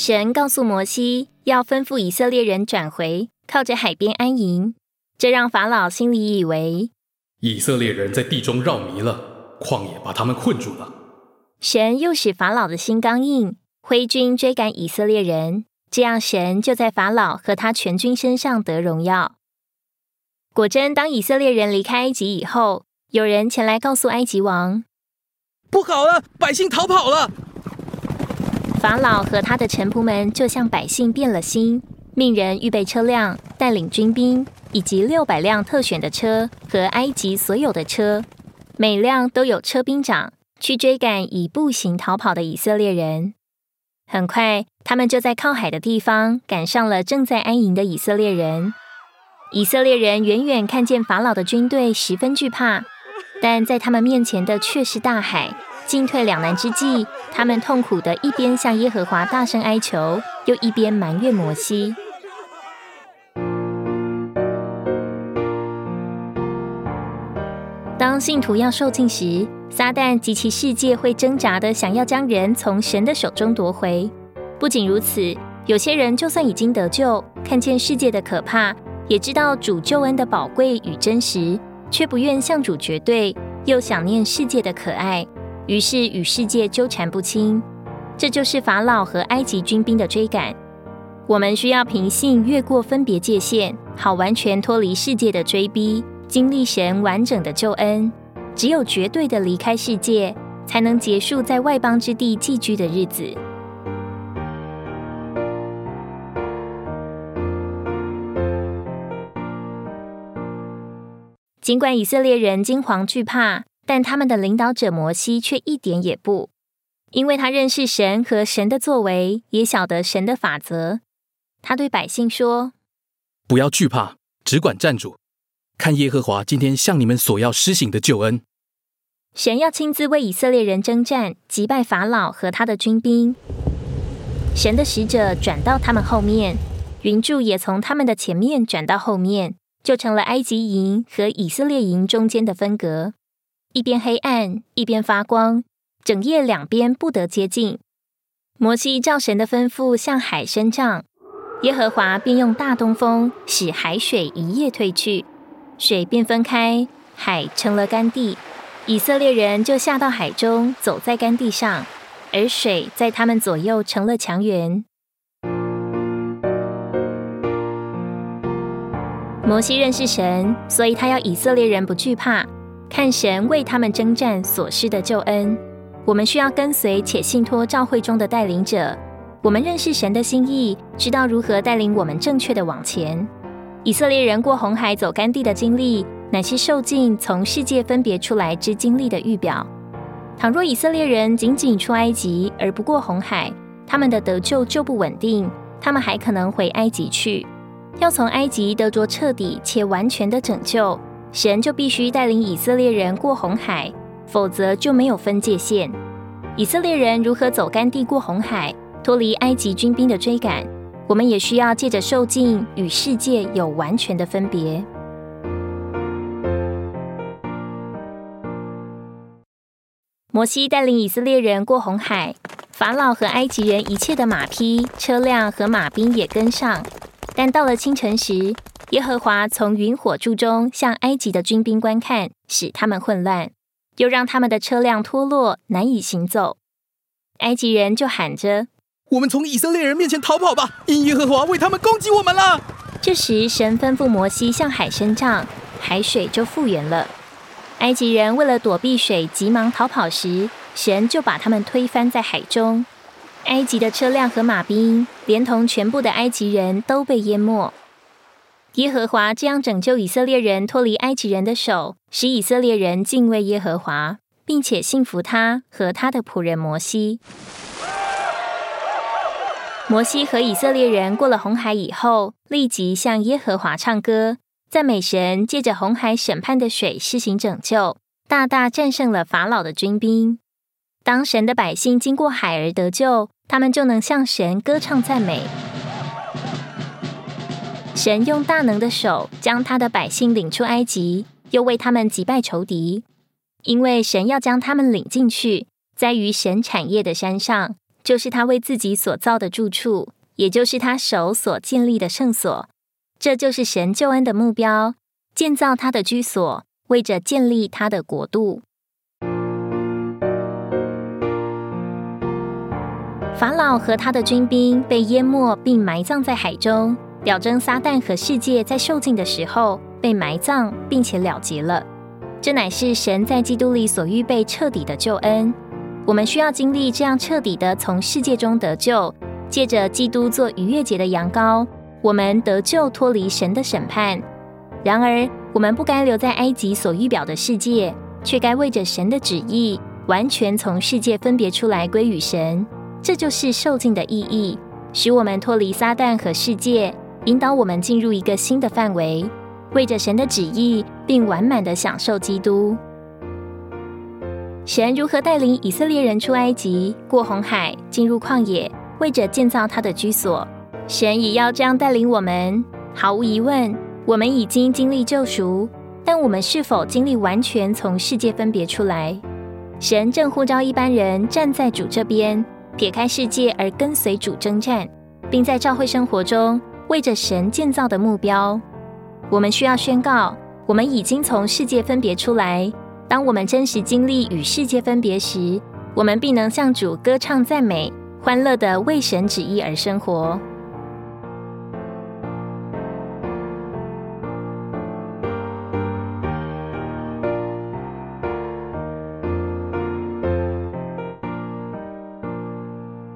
神告诉摩西，要吩咐以色列人转回，靠着海边安营。这让法老心里以为，以色列人在地中绕迷了，旷野把他们困住了。神又使法老的心刚硬，挥军追赶以色列人，这样神就在法老和他全军身上得荣耀。果真，当以色列人离开埃及以后，有人前来告诉埃及王：“不好了，百姓逃跑了。”法老和他的臣仆们就向百姓变了心，命人预备车辆，带领军兵以及六百辆特选的车和埃及所有的车，每辆都有车兵长。去追赶以步行逃跑的以色列人，很快，他们就在靠海的地方赶上了正在安营的以色列人。以色列人远远看见法老的军队，十分惧怕，但在他们面前的却是大海。进退两难之际，他们痛苦的一边向耶和华大声哀求，又一边埋怨摩西。当信徒要受尽时，撒旦及其世界会挣扎的想要将人从神的手中夺回。不仅如此，有些人就算已经得救，看见世界的可怕，也知道主救恩的宝贵与真实，却不愿向主绝对，又想念世界的可爱，于是与世界纠缠不清。这就是法老和埃及军兵的追赶。我们需要凭信越过分别界限，好完全脱离世界的追逼，经历神完整的救恩。只有绝对的离开世界，才能结束在外邦之地寄居的日子。尽管以色列人惊惶惧怕，但他们的领导者摩西却一点也不，因为他认识神和神的作为，也晓得神的法则。他对百姓说：“不要惧怕，只管站住，看耶和华今天向你们所要施行的救恩。”神要亲自为以色列人征战，击败法老和他的军兵。神的使者转到他们后面，云柱也从他们的前面转到后面，就成了埃及营和以色列营中间的分隔，一边黑暗，一边发光，整夜两边不得接近。摩西照神的吩咐向海伸杖，耶和华便用大东风使海水一夜退去，水便分开，海成了干地。以色列人就下到海中，走在干地上，而水在他们左右成了墙垣。摩西认识神，所以他要以色列人不惧怕，看神为他们征战所施的救恩。我们需要跟随且信托教会中的带领者。我们认识神的心意，知道如何带领我们正确的往前。以色列人过红海走干地的经历。乃是受尽从世界分别出来之经历的预表。倘若以色列人仅仅出埃及而不过红海，他们的得救就不稳定，他们还可能回埃及去。要从埃及得着彻底且完全的拯救，神就必须带领以色列人过红海，否则就没有分界线。以色列人如何走干地过红海，脱离埃及军兵的追赶，我们也需要借着受尽与世界有完全的分别。摩西带领以色列人过红海，法老和埃及人一切的马匹、车辆和马兵也跟上。但到了清晨时，耶和华从云火柱中向埃及的军兵观看，使他们混乱，又让他们的车辆脱落，难以行走。埃及人就喊着：“我们从以色列人面前逃跑吧！因耶和华为他们攻击我们了。”这时，神吩咐摩西向海伸杖，海水就复原了。埃及人为了躲避水，急忙逃跑时，神就把他们推翻在海中。埃及的车辆和马兵，连同全部的埃及人都被淹没。耶和华这样拯救以色列人脱离埃及人的手，使以色列人敬畏耶和华，并且信服他和他的仆人摩西。摩西和以色列人过了红海以后，立即向耶和华唱歌。赞美神，借着红海审判的水施行拯救，大大战胜了法老的军兵。当神的百姓经过海而得救，他们就能向神歌唱赞美。神用大能的手将他的百姓领出埃及，又为他们击败仇敌。因为神要将他们领进去，在于神产业的山上，就是他为自己所造的住处，也就是他手所建立的圣所。这就是神救恩的目标，建造他的居所，为着建立他的国度。法老和他的军兵被淹没并埋葬在海中，表征撒旦和世界在受尽的时候被埋葬，并且了结了。这乃是神在基督里所预备彻底的救恩。我们需要经历这样彻底的从世界中得救，借着基督做逾越节的羊羔，我们得救脱离神的审判。然而，我们不该留在埃及所预表的世界，却该为着神的旨意，完全从世界分别出来归于神。这就是受尽的意义，使我们脱离撒旦和世界，引导我们进入一个新的范围，为着神的旨意，并完满的享受基督。神如何带领以色列人出埃及、过红海、进入旷野，为着建造他的居所，神也要这样带领我们。毫无疑问，我们已经经历救赎，但我们是否经历完全从世界分别出来？神正呼召一般人站在主这边。撇开世界而跟随主征战，并在教会生活中为着神建造的目标，我们需要宣告：我们已经从世界分别出来。当我们真实经历与世界分别时，我们必能向主歌唱赞美，欢乐的为神旨意而生活。